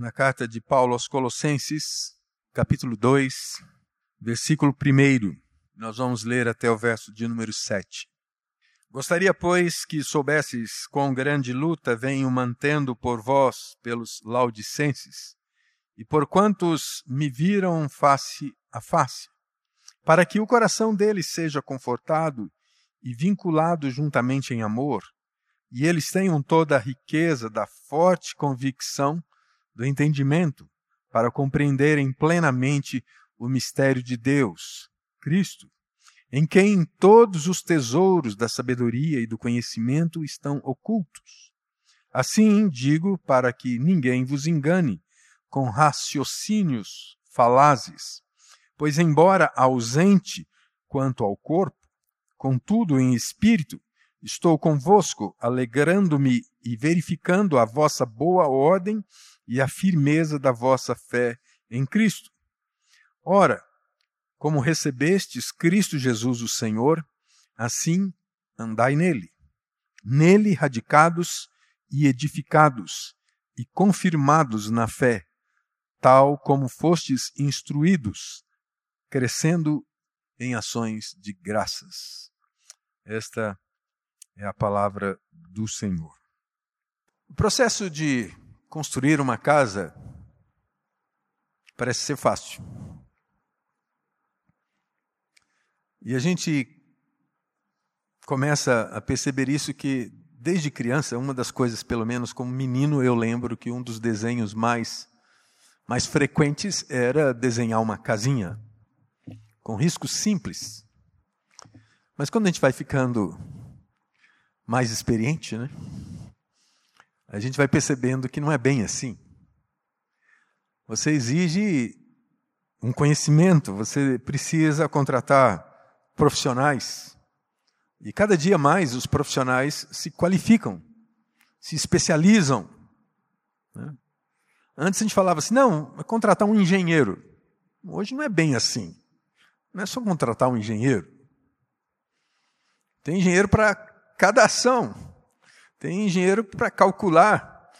na carta de Paulo aos Colossenses, capítulo 2, versículo 1. Nós vamos ler até o verso de número 7. Gostaria, pois, que soubesses quão grande luta venho mantendo por vós pelos laudicenses, e por quantos me viram face a face, para que o coração deles seja confortado e vinculado juntamente em amor, e eles tenham toda a riqueza da forte convicção do entendimento, para compreenderem plenamente o mistério de Deus, Cristo, em quem todos os tesouros da sabedoria e do conhecimento estão ocultos. Assim digo para que ninguém vos engane com raciocínios falazes, pois, embora ausente quanto ao corpo, contudo em espírito, estou convosco, alegrando-me e verificando a vossa boa ordem e a firmeza da vossa fé em Cristo. Ora, como recebestes Cristo Jesus o Senhor, assim andai nele, nele radicados e edificados e confirmados na fé, tal como fostes instruídos, crescendo em ações de graças. Esta é a palavra do Senhor. O processo de construir uma casa parece ser fácil. E a gente começa a perceber isso que desde criança, uma das coisas, pelo menos como menino, eu lembro que um dos desenhos mais mais frequentes era desenhar uma casinha com riscos simples. Mas quando a gente vai ficando mais experiente, né? A gente vai percebendo que não é bem assim. Você exige um conhecimento, você precisa contratar profissionais. E cada dia mais os profissionais se qualificam, se especializam. Né? Antes a gente falava assim: não, é contratar um engenheiro. Hoje não é bem assim. Não é só contratar um engenheiro. Tem engenheiro para cada ação. Tem engenheiro para calcular,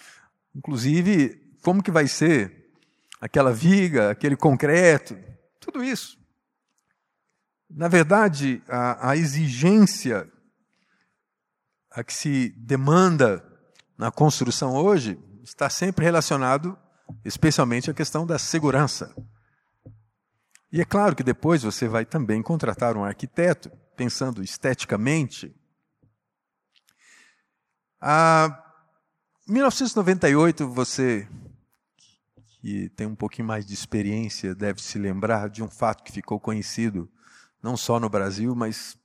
inclusive, como que vai ser aquela viga, aquele concreto, tudo isso. Na verdade, a, a exigência a que se demanda na construção hoje está sempre relacionado, especialmente, à questão da segurança. E é claro que depois você vai também contratar um arquiteto, pensando esteticamente, ah, 1998, você que tem um pouquinho mais de experiência deve se lembrar de um fato que ficou conhecido não só no Brasil, mas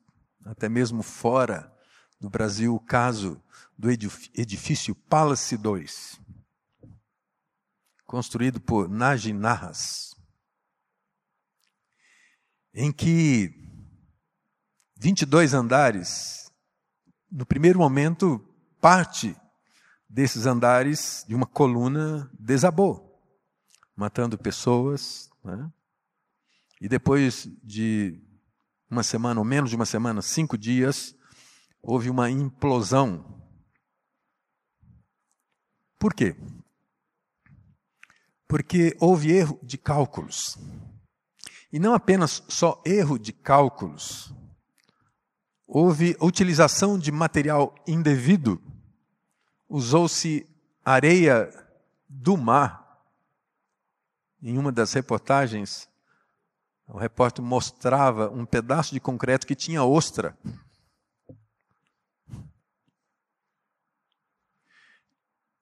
até mesmo fora do Brasil, o caso do edifício Palace 2, construído por Naji Nahas, em que 22 andares, no primeiro momento, parte desses andares de uma coluna desabou, matando pessoas. Né? E depois de uma semana, ou menos de uma semana, cinco dias, houve uma implosão. Por quê? Porque houve erro de cálculos. E não apenas só erro de cálculos, houve utilização de material indevido usou-se areia do mar. Em uma das reportagens, o repórter mostrava um pedaço de concreto que tinha ostra.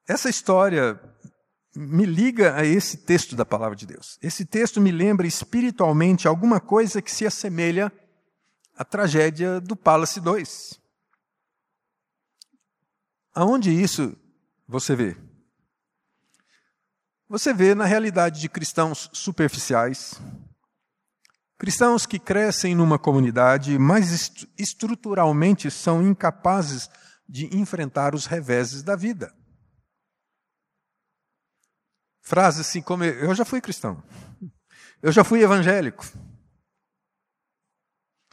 Essa história me liga a esse texto da palavra de Deus. Esse texto me lembra espiritualmente alguma coisa que se assemelha à tragédia do Palace 2. Aonde isso você vê? Você vê na realidade de cristãos superficiais, cristãos que crescem numa comunidade, mas estruturalmente são incapazes de enfrentar os reveses da vida. Frases assim como: Eu já fui cristão, eu já fui evangélico,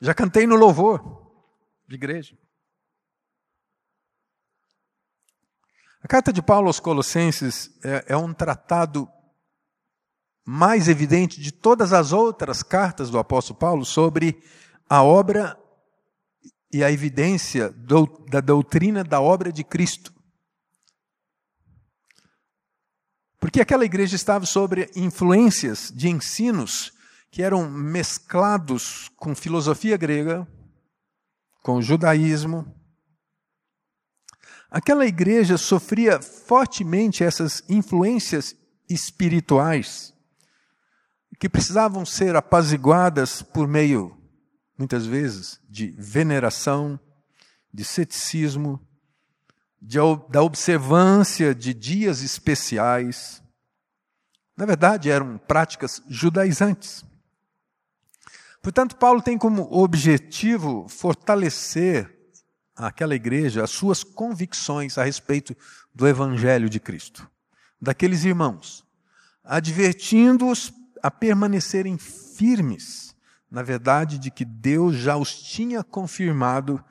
já cantei no louvor de igreja. A carta de Paulo aos Colossenses é, é um tratado mais evidente de todas as outras cartas do apóstolo Paulo sobre a obra e a evidência do, da doutrina da obra de Cristo. Porque aquela igreja estava sobre influências de ensinos que eram mesclados com filosofia grega, com judaísmo. Aquela igreja sofria fortemente essas influências espirituais que precisavam ser apaziguadas por meio, muitas vezes, de veneração, de ceticismo, de, da observância de dias especiais. Na verdade, eram práticas judaizantes. Portanto, Paulo tem como objetivo fortalecer aquela igreja as suas convicções a respeito do Evangelho de Cristo, daqueles irmãos, advertindo-os a permanecerem firmes na verdade de que Deus já os tinha confirmado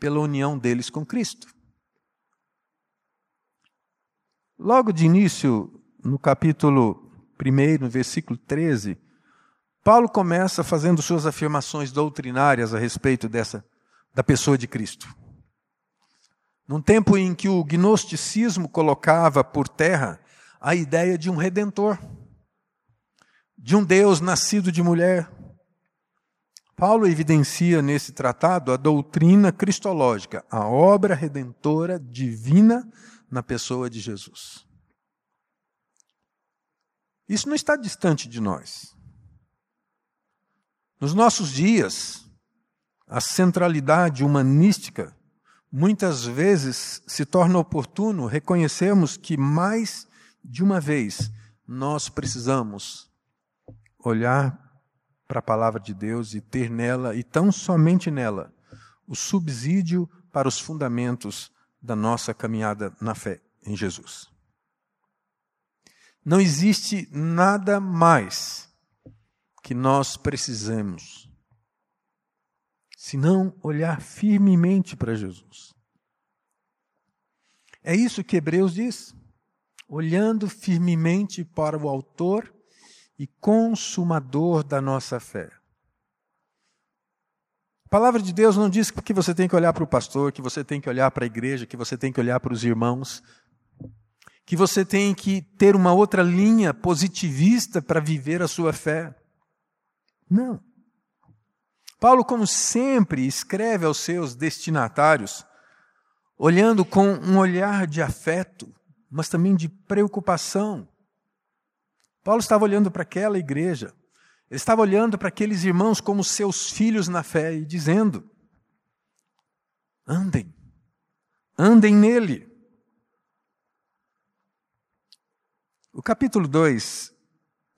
pela união deles com Cristo. Logo de início, no capítulo 1, no versículo 13, Paulo começa fazendo suas afirmações doutrinárias a respeito dessa da pessoa de Cristo. Num tempo em que o gnosticismo colocava por terra a ideia de um redentor de um Deus nascido de mulher. Paulo evidencia nesse tratado a doutrina cristológica, a obra redentora divina na pessoa de Jesus. Isso não está distante de nós. Nos nossos dias, a centralidade humanística muitas vezes se torna oportuno reconhecermos que mais de uma vez nós precisamos olhar para a palavra de Deus e ter nela, e tão somente nela, o subsídio para os fundamentos da nossa caminhada na fé em Jesus. Não existe nada mais que nós precisemos senão olhar firmemente para Jesus. É isso que Hebreus diz. Olhando firmemente para o Autor e consumador da nossa fé. A palavra de Deus não diz que você tem que olhar para o pastor, que você tem que olhar para a igreja, que você tem que olhar para os irmãos, que você tem que ter uma outra linha positivista para viver a sua fé. Não. Paulo, como sempre, escreve aos seus destinatários, olhando com um olhar de afeto, mas também de preocupação Paulo estava olhando para aquela igreja, ele estava olhando para aqueles irmãos como seus filhos na fé e dizendo: andem, andem nele. O capítulo 2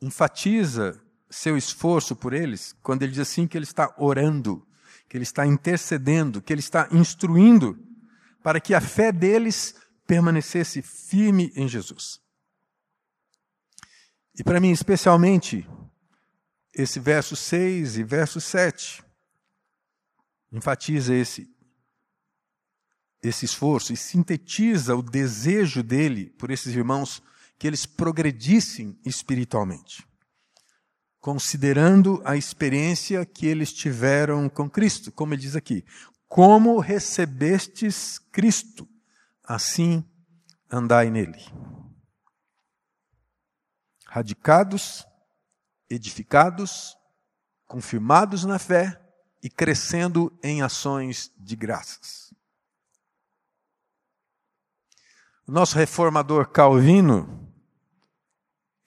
enfatiza seu esforço por eles quando ele diz assim que ele está orando, que ele está intercedendo, que ele está instruindo para que a fé deles permanecesse firme em Jesus. E para mim, especialmente, esse verso 6 e verso 7 enfatiza esse, esse esforço e sintetiza o desejo dele por esses irmãos que eles progredissem espiritualmente, considerando a experiência que eles tiveram com Cristo, como ele diz aqui: como recebestes Cristo, assim andai nele radicados, edificados, confirmados na fé e crescendo em ações de graças. O nosso reformador Calvino,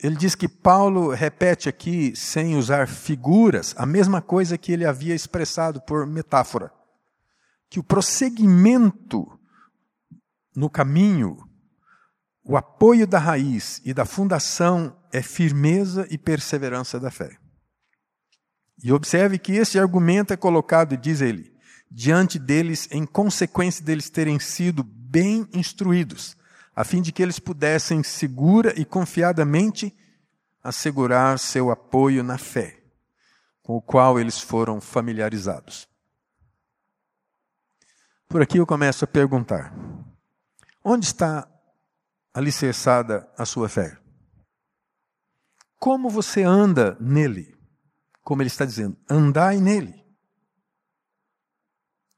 ele diz que Paulo repete aqui, sem usar figuras, a mesma coisa que ele havia expressado por metáfora. Que o prosseguimento no caminho o apoio da raiz e da fundação é firmeza e perseverança da fé. E observe que esse argumento é colocado, diz ele, diante deles em consequência deles terem sido bem instruídos, a fim de que eles pudessem segura e confiadamente assegurar seu apoio na fé, com o qual eles foram familiarizados. Por aqui eu começo a perguntar: onde está alicerçada a sua fé? Como você anda nele? Como ele está dizendo, andai nele.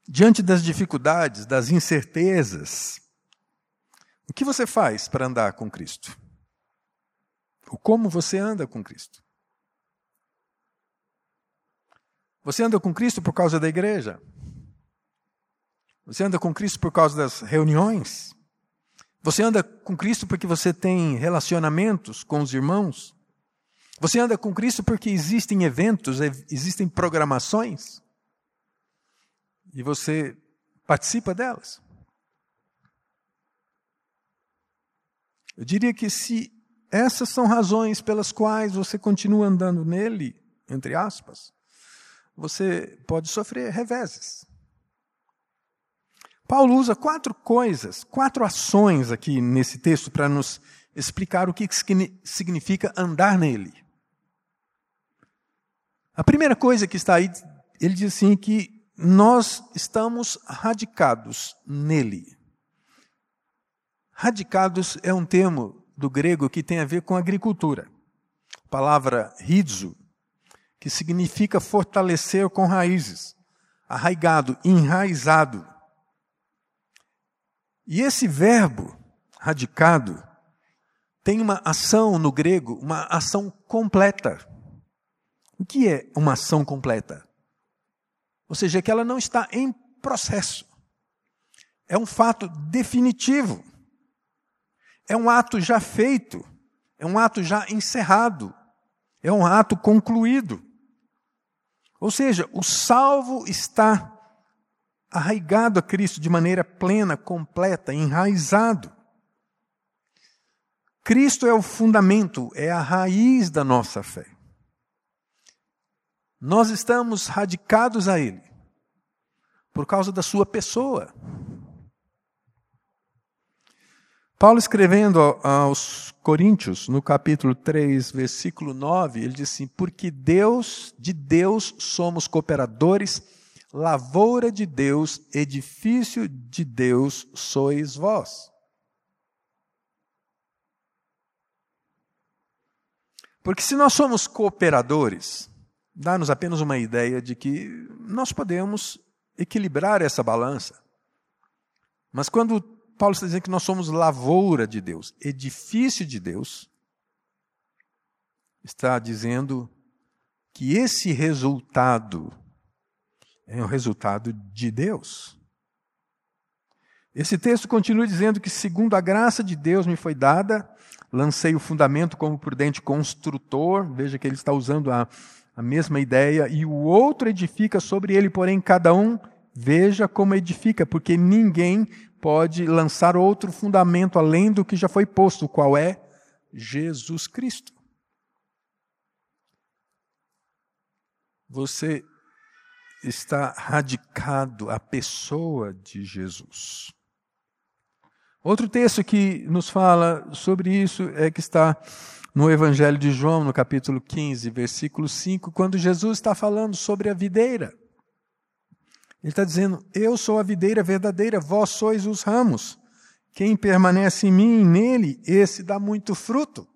Diante das dificuldades, das incertezas, o que você faz para andar com Cristo? O como você anda com Cristo? Você anda com Cristo por causa da igreja? Você anda com Cristo por causa das reuniões? Você anda com Cristo porque você tem relacionamentos com os irmãos? Você anda com Cristo porque existem eventos, existem programações? E você participa delas? Eu diria que se essas são razões pelas quais você continua andando nele, entre aspas, você pode sofrer reveses. Paulo usa quatro coisas, quatro ações aqui nesse texto para nos explicar o que significa andar nele. A primeira coisa que está aí, ele diz assim que nós estamos radicados nele. Radicados é um termo do grego que tem a ver com agricultura. A palavra rizo, que significa fortalecer com raízes, arraigado, enraizado. E esse verbo, radicado, tem uma ação no grego, uma ação completa. O que é uma ação completa? Ou seja, que ela não está em processo. É um fato definitivo. É um ato já feito. É um ato já encerrado. É um ato concluído. Ou seja, o salvo está arraigado a Cristo de maneira plena, completa, enraizado. Cristo é o fundamento, é a raiz da nossa fé. Nós estamos radicados a Ele por causa da Sua pessoa. Paulo escrevendo aos Coríntios, no capítulo 3, versículo 9, ele diz assim: Porque Deus, de Deus somos cooperadores lavoura de Deus, edifício de Deus sois vós. Porque se nós somos cooperadores, dá-nos apenas uma ideia de que nós podemos equilibrar essa balança. Mas quando Paulo está dizendo que nós somos lavoura de Deus, edifício de Deus, está dizendo que esse resultado é o resultado de Deus. Esse texto continua dizendo que, segundo a graça de Deus me foi dada, lancei o fundamento como prudente construtor, veja que ele está usando a, a mesma ideia, e o outro edifica sobre ele, porém, cada um veja como edifica, porque ninguém pode lançar outro fundamento além do que já foi posto, qual é Jesus Cristo. Você está radicado a pessoa de Jesus. Outro texto que nos fala sobre isso é que está no Evangelho de João, no capítulo 15, versículo 5, quando Jesus está falando sobre a videira. Ele está dizendo: Eu sou a videira verdadeira, vós sois os ramos. Quem permanece em mim e nele, esse dá muito fruto.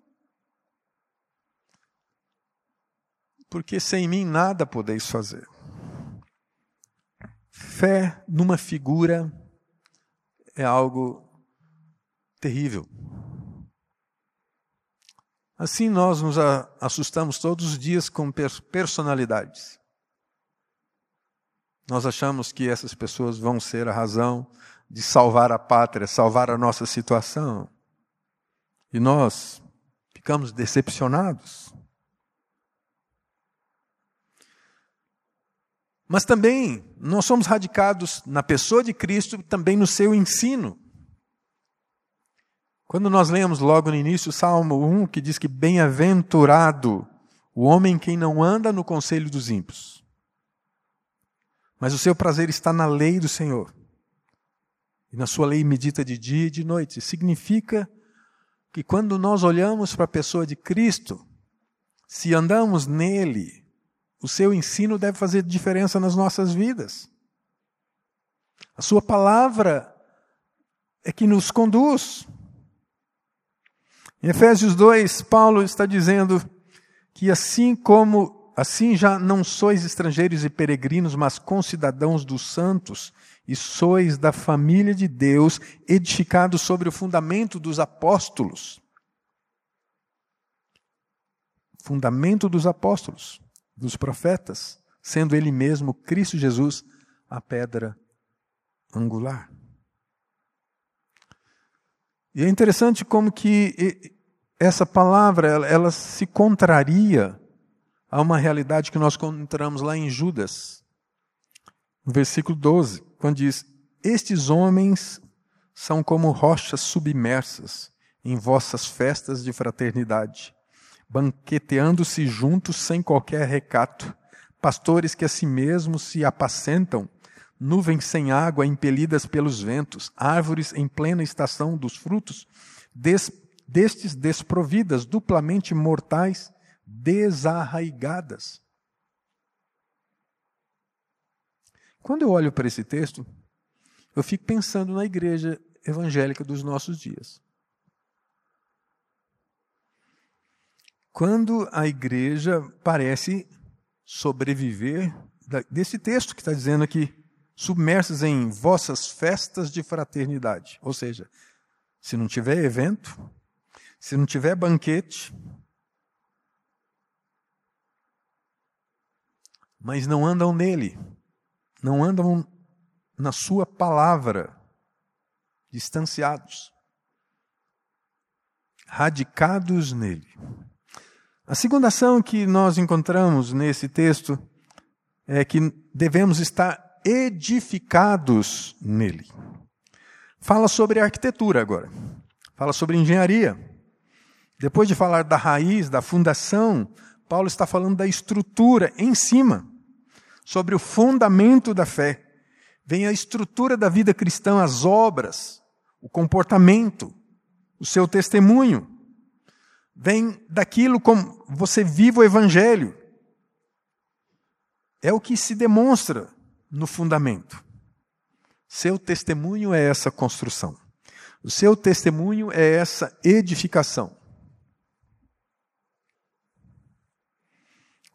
Porque sem mim nada podeis fazer. Fé numa figura é algo terrível. Assim nós nos assustamos todos os dias com personalidades. Nós achamos que essas pessoas vão ser a razão de salvar a pátria, salvar a nossa situação. E nós ficamos decepcionados. Mas também nós somos radicados na pessoa de Cristo, também no seu ensino. Quando nós lemos logo no início o Salmo 1, que diz que bem-aventurado o homem quem não anda no conselho dos ímpios, mas o seu prazer está na lei do Senhor. E na sua lei medita de dia e de noite. Significa que quando nós olhamos para a pessoa de Cristo, se andamos nele, o seu ensino deve fazer diferença nas nossas vidas. A sua palavra é que nos conduz. Em Efésios 2, Paulo está dizendo que assim como assim já não sois estrangeiros e peregrinos, mas concidadãos dos santos, e sois da família de Deus, edificados sobre o fundamento dos apóstolos. Fundamento dos apóstolos, dos profetas, sendo ele mesmo Cristo Jesus a pedra angular. E é interessante como que essa palavra ela, ela se contraria a uma realidade que nós encontramos lá em Judas, no versículo 12, quando diz: Estes homens são como rochas submersas em vossas festas de fraternidade, banqueteando-se juntos sem qualquer recato, pastores que a si mesmos se apacentam nuvens sem água impelidas pelos ventos, árvores em plena estação dos frutos, des, destes desprovidas, duplamente mortais, desarraigadas. Quando eu olho para esse texto, eu fico pensando na igreja evangélica dos nossos dias. Quando a igreja parece sobreviver desse texto que está dizendo aqui, submersas em vossas festas de fraternidade. Ou seja, se não tiver evento, se não tiver banquete, mas não andam nele, não andam na sua palavra, distanciados, radicados nele. A segunda ação que nós encontramos nesse texto é que devemos estar edificados nele. Fala sobre arquitetura agora. Fala sobre engenharia. Depois de falar da raiz, da fundação, Paulo está falando da estrutura em cima, sobre o fundamento da fé. Vem a estrutura da vida cristã, as obras, o comportamento, o seu testemunho. Vem daquilo como você vive o evangelho. É o que se demonstra no fundamento. Seu testemunho é essa construção. O seu testemunho é essa edificação.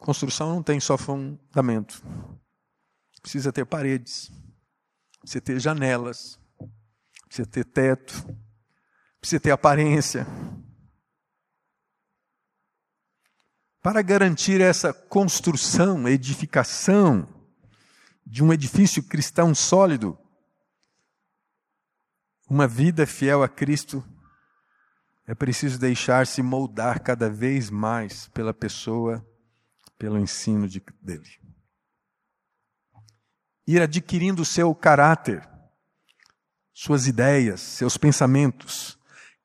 Construção não tem só fundamento. Precisa ter paredes, precisa ter janelas, precisa ter teto, precisa ter aparência. Para garantir essa construção, edificação, de um edifício cristão sólido, uma vida fiel a Cristo, é preciso deixar-se moldar cada vez mais pela pessoa, pelo ensino de, dele. Ir adquirindo seu caráter, suas ideias, seus pensamentos,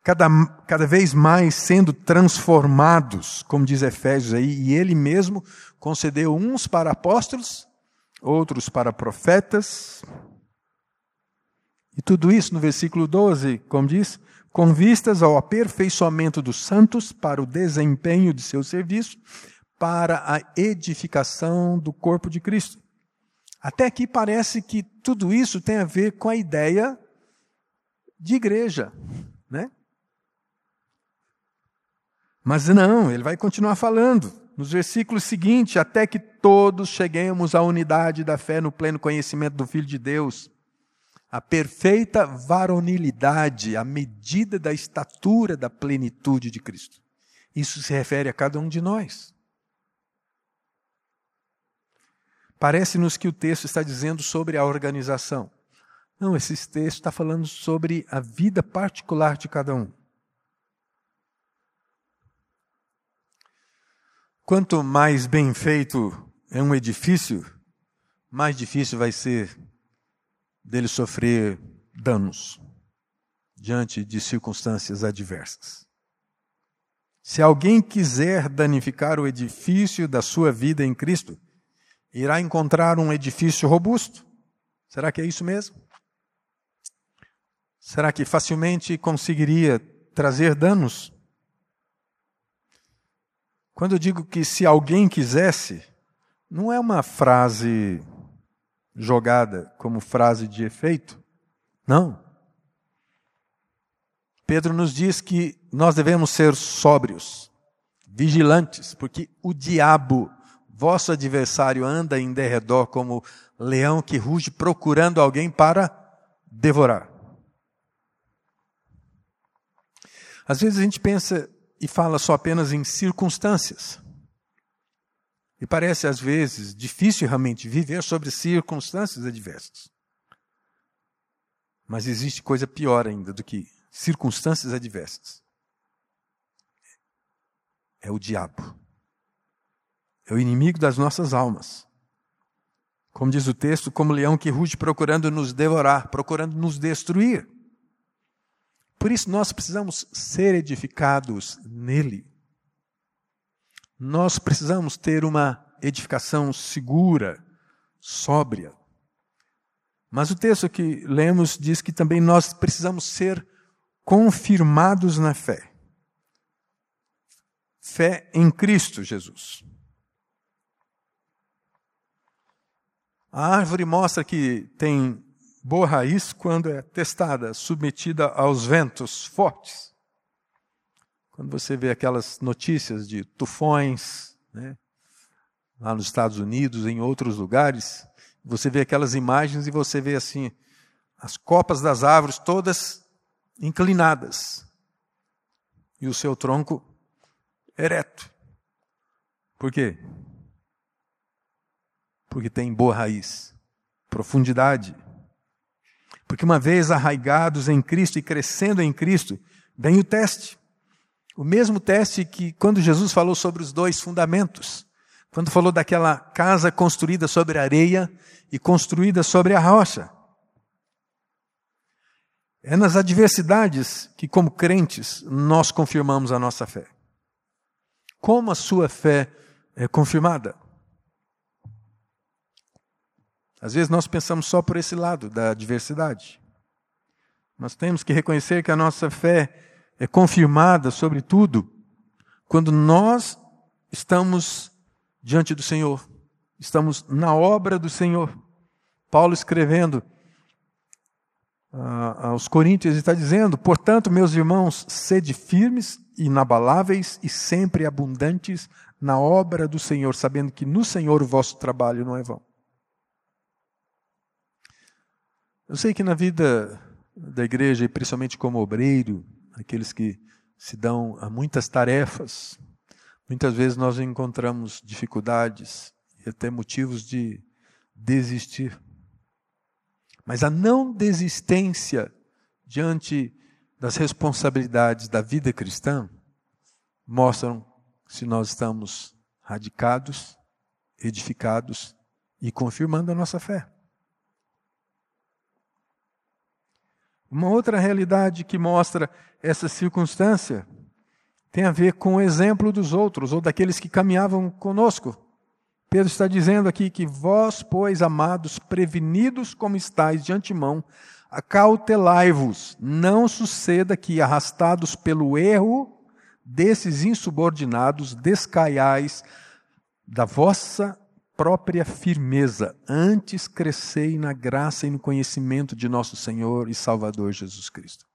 cada, cada vez mais sendo transformados, como diz Efésios aí, e ele mesmo concedeu uns para apóstolos, outros para profetas. E tudo isso no versículo 12, como diz, com vistas ao aperfeiçoamento dos santos para o desempenho de seu serviço, para a edificação do corpo de Cristo. Até aqui parece que tudo isso tem a ver com a ideia de igreja, né? Mas não, ele vai continuar falando nos versículos seguintes, até que todos cheguemos à unidade da fé no pleno conhecimento do Filho de Deus, a perfeita varonilidade, a medida da estatura da plenitude de Cristo. Isso se refere a cada um de nós. Parece-nos que o texto está dizendo sobre a organização. Não, esse texto está falando sobre a vida particular de cada um. Quanto mais bem feito é um edifício, mais difícil vai ser dele sofrer danos diante de circunstâncias adversas. Se alguém quiser danificar o edifício da sua vida em Cristo, irá encontrar um edifício robusto? Será que é isso mesmo? Será que facilmente conseguiria trazer danos? Quando eu digo que se alguém quisesse, não é uma frase jogada como frase de efeito. Não. Pedro nos diz que nós devemos ser sóbrios, vigilantes, porque o diabo, vosso adversário, anda em derredor como leão que ruge procurando alguém para devorar. Às vezes a gente pensa e fala só apenas em circunstâncias. E parece, às vezes, difícil realmente viver sobre circunstâncias adversas. Mas existe coisa pior ainda do que circunstâncias adversas. É o diabo. É o inimigo das nossas almas. Como diz o texto, como leão que ruge procurando nos devorar, procurando nos destruir. Por isso nós precisamos ser edificados nele. Nós precisamos ter uma edificação segura, sóbria. Mas o texto que lemos diz que também nós precisamos ser confirmados na fé. Fé em Cristo Jesus. A árvore mostra que tem boa raiz quando é testada, submetida aos ventos fortes. Quando você vê aquelas notícias de tufões, né, lá nos Estados Unidos, em outros lugares, você vê aquelas imagens e você vê assim, as copas das árvores todas inclinadas e o seu tronco ereto. Por quê? Porque tem boa raiz, profundidade. Porque uma vez arraigados em Cristo e crescendo em Cristo, vem o teste. O mesmo teste que quando Jesus falou sobre os dois fundamentos, quando falou daquela casa construída sobre areia e construída sobre a rocha. É nas adversidades que, como crentes, nós confirmamos a nossa fé. Como a sua fé é confirmada? Às vezes nós pensamos só por esse lado da adversidade. Nós temos que reconhecer que a nossa fé é confirmada, sobretudo, quando nós estamos diante do Senhor, estamos na obra do Senhor. Paulo escrevendo uh, aos Coríntios está dizendo: Portanto, meus irmãos, sede firmes, inabaláveis e sempre abundantes na obra do Senhor, sabendo que no Senhor o vosso trabalho não é vão. Eu sei que na vida da igreja, e principalmente como obreiro, aqueles que se dão a muitas tarefas, muitas vezes nós encontramos dificuldades e até motivos de desistir. Mas a não desistência diante das responsabilidades da vida cristã mostram se nós estamos radicados, edificados e confirmando a nossa fé. Uma outra realidade que mostra essa circunstância tem a ver com o exemplo dos outros ou daqueles que caminhavam conosco. Pedro está dizendo aqui que vós, pois, amados, prevenidos como estáis de antemão, acautelai-vos, não suceda que, arrastados pelo erro desses insubordinados, descaiais da vossa própria firmeza, antes crescei na graça e no conhecimento de nosso Senhor e Salvador Jesus Cristo.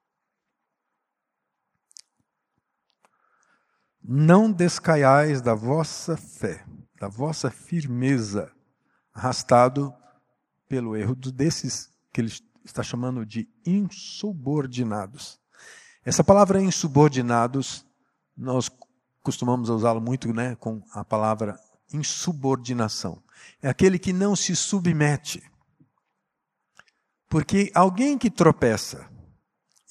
Não descaiais da vossa fé, da vossa firmeza, arrastado pelo erro desses que ele está chamando de insubordinados. Essa palavra insubordinados, nós costumamos usá-la muito né, com a palavra insubordinação. É aquele que não se submete. Porque alguém que tropeça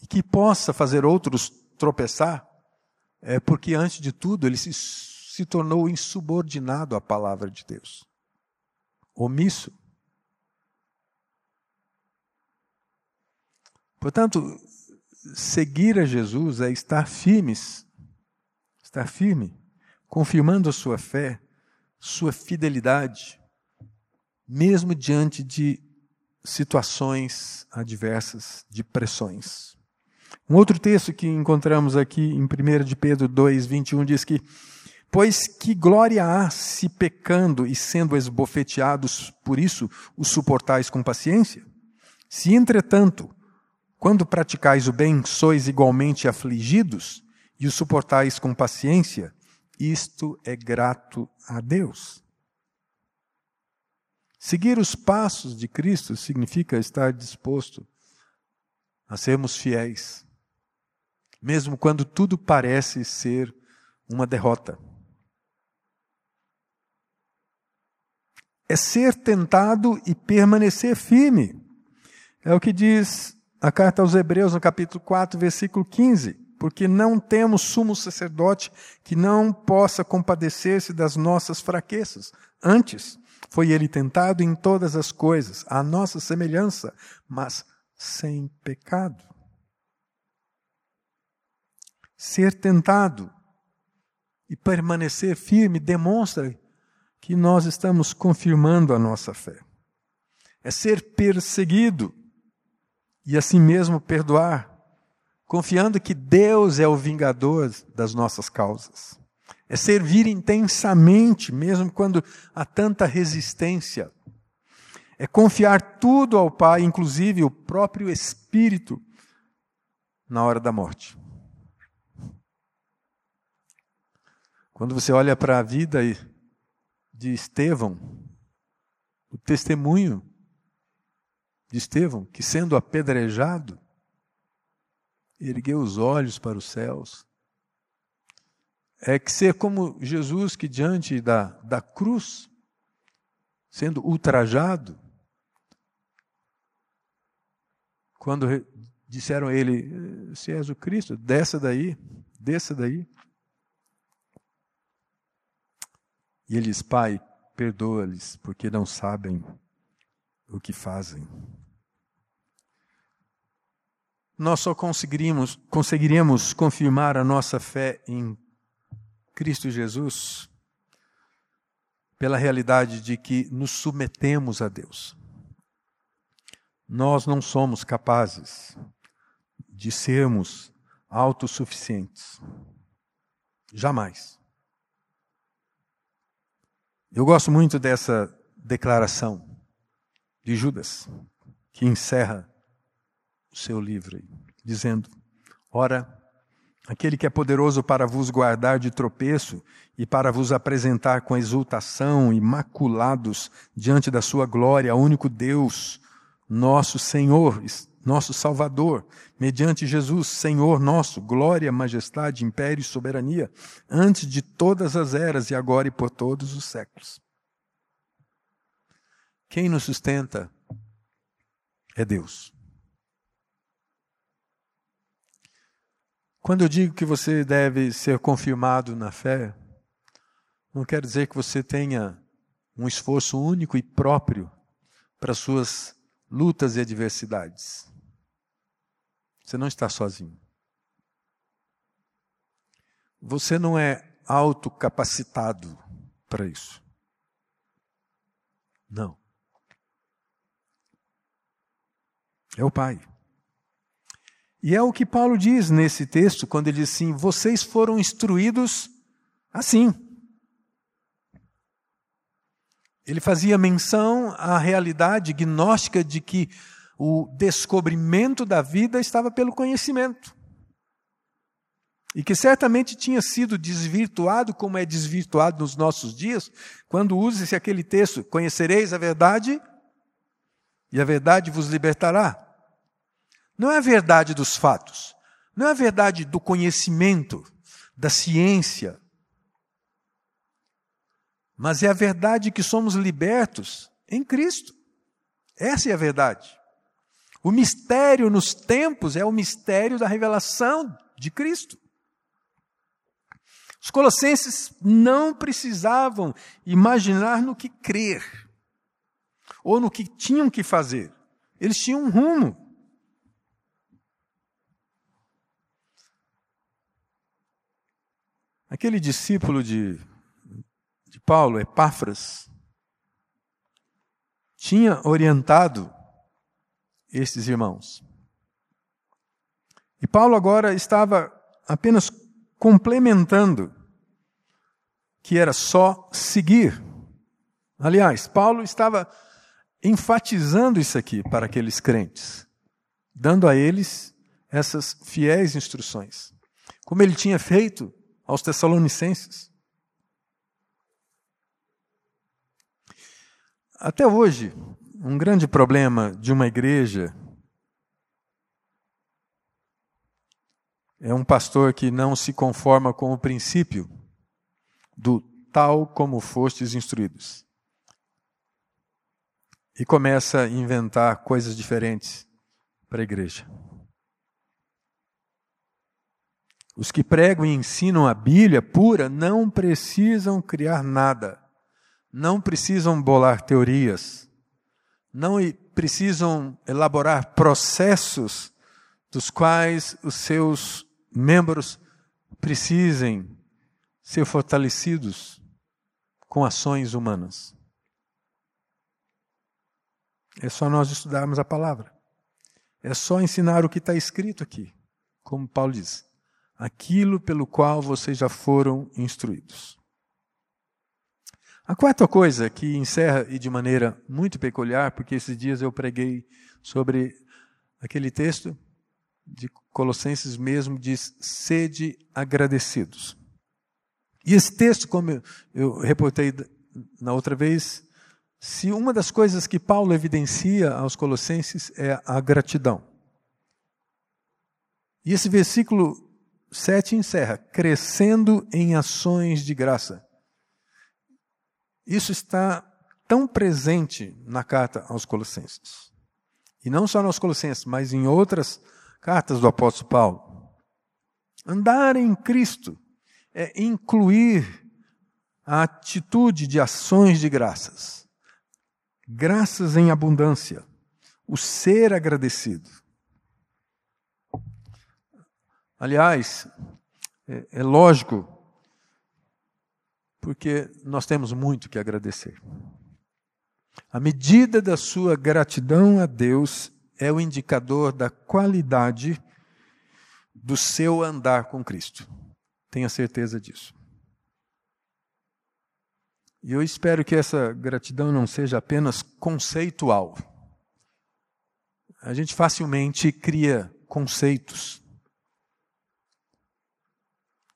e que possa fazer outros tropeçar, é porque, antes de tudo, ele se, se tornou insubordinado à palavra de Deus. Omisso. Portanto, seguir a Jesus é estar firmes, estar firme, confirmando a sua fé, sua fidelidade, mesmo diante de situações adversas, de pressões. Um outro texto que encontramos aqui em 1 de Pedro 2, 21 diz que Pois que glória há se pecando e sendo esbofeteados por isso os suportais com paciência? Se, entretanto, Quando praticais o bem, sois igualmente afligidos e o suportais com paciência. Isto é grato a Deus. Seguir os passos de Cristo significa estar disposto a sermos fiéis, mesmo quando tudo parece ser uma derrota. É ser tentado e permanecer firme. É o que diz a carta aos Hebreus, no capítulo 4, versículo 15. Porque não temos sumo sacerdote que não possa compadecer-se das nossas fraquezas. Antes, foi ele tentado em todas as coisas, à nossa semelhança, mas sem pecado. Ser tentado e permanecer firme demonstra que nós estamos confirmando a nossa fé. É ser perseguido e assim mesmo perdoar, confiando que Deus é o vingador das nossas causas. É servir intensamente, mesmo quando há tanta resistência. É confiar tudo ao Pai, inclusive o próprio Espírito, na hora da morte. Quando você olha para a vida de Estevão, o testemunho de Estevão, que sendo apedrejado, ergueu os olhos para os céus. É que ser como Jesus, que diante da, da cruz, sendo ultrajado, quando disseram a ele: Se és o Cristo, desça daí, desça daí. E ele diz: Pai, perdoa-lhes, porque não sabem o que fazem. Nós só conseguiríamos, conseguiríamos confirmar a nossa fé em Cristo Jesus pela realidade de que nos submetemos a Deus. Nós não somos capazes de sermos autossuficientes. Jamais. Eu gosto muito dessa declaração de Judas, que encerra o seu livro, dizendo: Ora, aquele que é poderoso para vos guardar de tropeço e para vos apresentar com exultação, imaculados diante da sua glória, único Deus, nosso Senhor, nosso Salvador, mediante Jesus, Senhor nosso, glória, majestade, império e soberania, antes de todas as eras e agora e por todos os séculos. Quem nos sustenta é Deus. Quando eu digo que você deve ser confirmado na fé, não quer dizer que você tenha um esforço único e próprio para suas lutas e adversidades. Você não está sozinho. Você não é autocapacitado para isso. Não. É o Pai. E é o que Paulo diz nesse texto, quando ele diz assim: vocês foram instruídos assim. Ele fazia menção à realidade gnóstica de que o descobrimento da vida estava pelo conhecimento. E que certamente tinha sido desvirtuado, como é desvirtuado nos nossos dias, quando usa-se aquele texto: Conhecereis a verdade, e a verdade vos libertará. Não é a verdade dos fatos, não é a verdade do conhecimento, da ciência, mas é a verdade que somos libertos em Cristo. Essa é a verdade. O mistério nos tempos é o mistério da revelação de Cristo. Os colossenses não precisavam imaginar no que crer, ou no que tinham que fazer. Eles tinham um rumo. Aquele discípulo de de Paulo, Epáfras, tinha orientado estes irmãos. E Paulo agora estava apenas complementando que era só seguir. Aliás, Paulo estava enfatizando isso aqui para aqueles crentes. dando a eles essas fiéis instruções, como ele tinha feito aos Tessalonicenses. Até hoje, um grande problema de uma igreja é um pastor que não se conforma com o princípio do tal como fostes instruídos. E começa a inventar coisas diferentes para a igreja. Os que pregam e ensinam a Bíblia pura não precisam criar nada, não precisam bolar teorias, não precisam elaborar processos dos quais os seus membros precisem ser fortalecidos com ações humanas. É só nós estudarmos a palavra. É só ensinar o que está escrito aqui, como Paulo diz aquilo pelo qual vocês já foram instruídos. A quarta coisa que encerra e de maneira muito peculiar, porque esses dias eu preguei sobre aquele texto de Colossenses mesmo, diz: sede agradecidos. E esse texto, como eu reportei na outra vez, se uma das coisas que Paulo evidencia aos Colossenses é a gratidão. E esse versículo 7 encerra: crescendo em ações de graça. Isso está tão presente na carta aos Colossenses. E não só nos Colossenses, mas em outras cartas do apóstolo Paulo. Andar em Cristo é incluir a atitude de ações de graças. Graças em abundância. O ser agradecido. Aliás, é, é lógico, porque nós temos muito que agradecer. A medida da sua gratidão a Deus é o indicador da qualidade do seu andar com Cristo. Tenha certeza disso. E eu espero que essa gratidão não seja apenas conceitual. A gente facilmente cria conceitos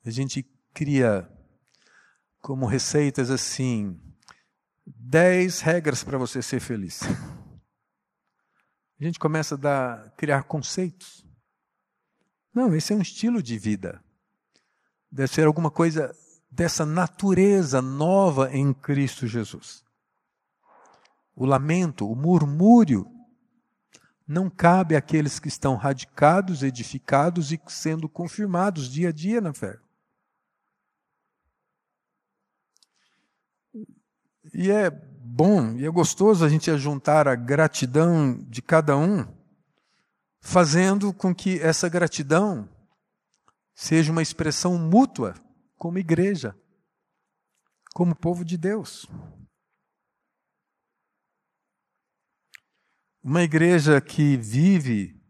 a gente cria como receitas assim, dez regras para você ser feliz. A gente começa a dar, criar conceitos. Não, esse é um estilo de vida. Deve ser alguma coisa dessa natureza nova em Cristo Jesus. O lamento, o murmúrio, não cabe àqueles que estão radicados, edificados e sendo confirmados dia a dia na fé. E é bom e é gostoso a gente juntar a gratidão de cada um, fazendo com que essa gratidão seja uma expressão mútua como igreja, como povo de Deus. Uma igreja que vive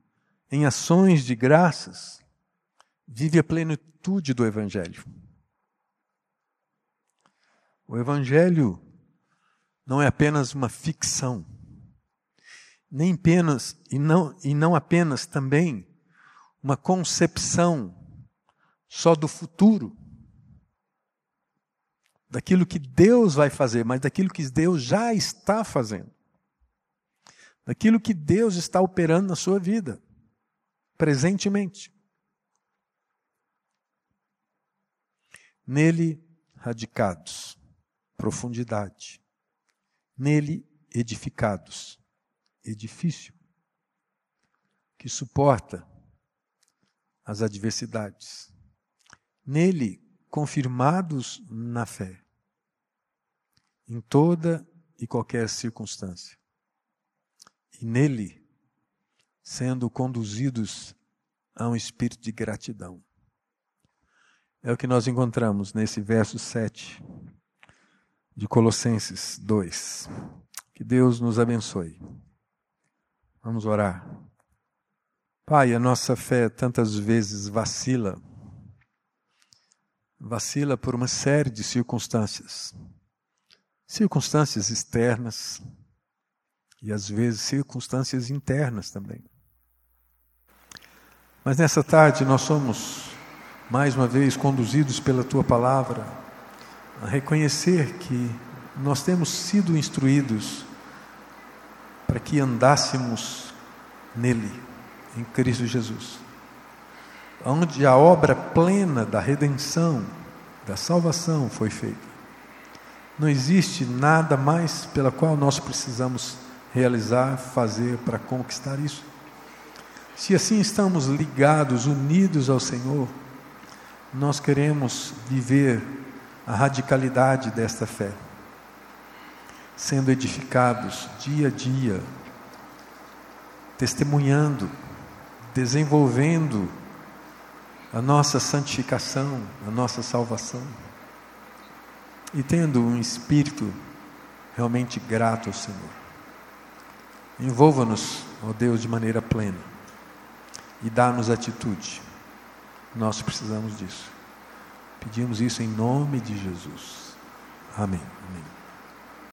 em ações de graças, vive a plenitude do Evangelho. O Evangelho não é apenas uma ficção, nem apenas e não, e não apenas também uma concepção só do futuro, daquilo que Deus vai fazer, mas daquilo que Deus já está fazendo, daquilo que Deus está operando na sua vida, presentemente. Nele radicados, profundidade nele edificados. Edifício que suporta as adversidades. Nele confirmados na fé, em toda e qualquer circunstância. E nele sendo conduzidos a um espírito de gratidão. É o que nós encontramos nesse verso 7 de Colossenses 2. Que Deus nos abençoe. Vamos orar. Pai, a nossa fé tantas vezes vacila. Vacila por uma série de circunstâncias. Circunstâncias externas e às vezes circunstâncias internas também. Mas nessa tarde nós somos, mais uma vez, conduzidos pela tua palavra a reconhecer que nós temos sido instruídos para que andássemos nele, em Cristo Jesus. Onde a obra plena da redenção, da salvação foi feita. Não existe nada mais pela qual nós precisamos realizar, fazer para conquistar isso. Se assim estamos ligados, unidos ao Senhor, nós queremos viver a radicalidade desta fé, sendo edificados dia a dia, testemunhando, desenvolvendo a nossa santificação, a nossa salvação, e tendo um espírito realmente grato ao Senhor. Envolva-nos, ó Deus, de maneira plena e dá-nos atitude. Nós precisamos disso. Pedimos isso em nome de Jesus. Amém.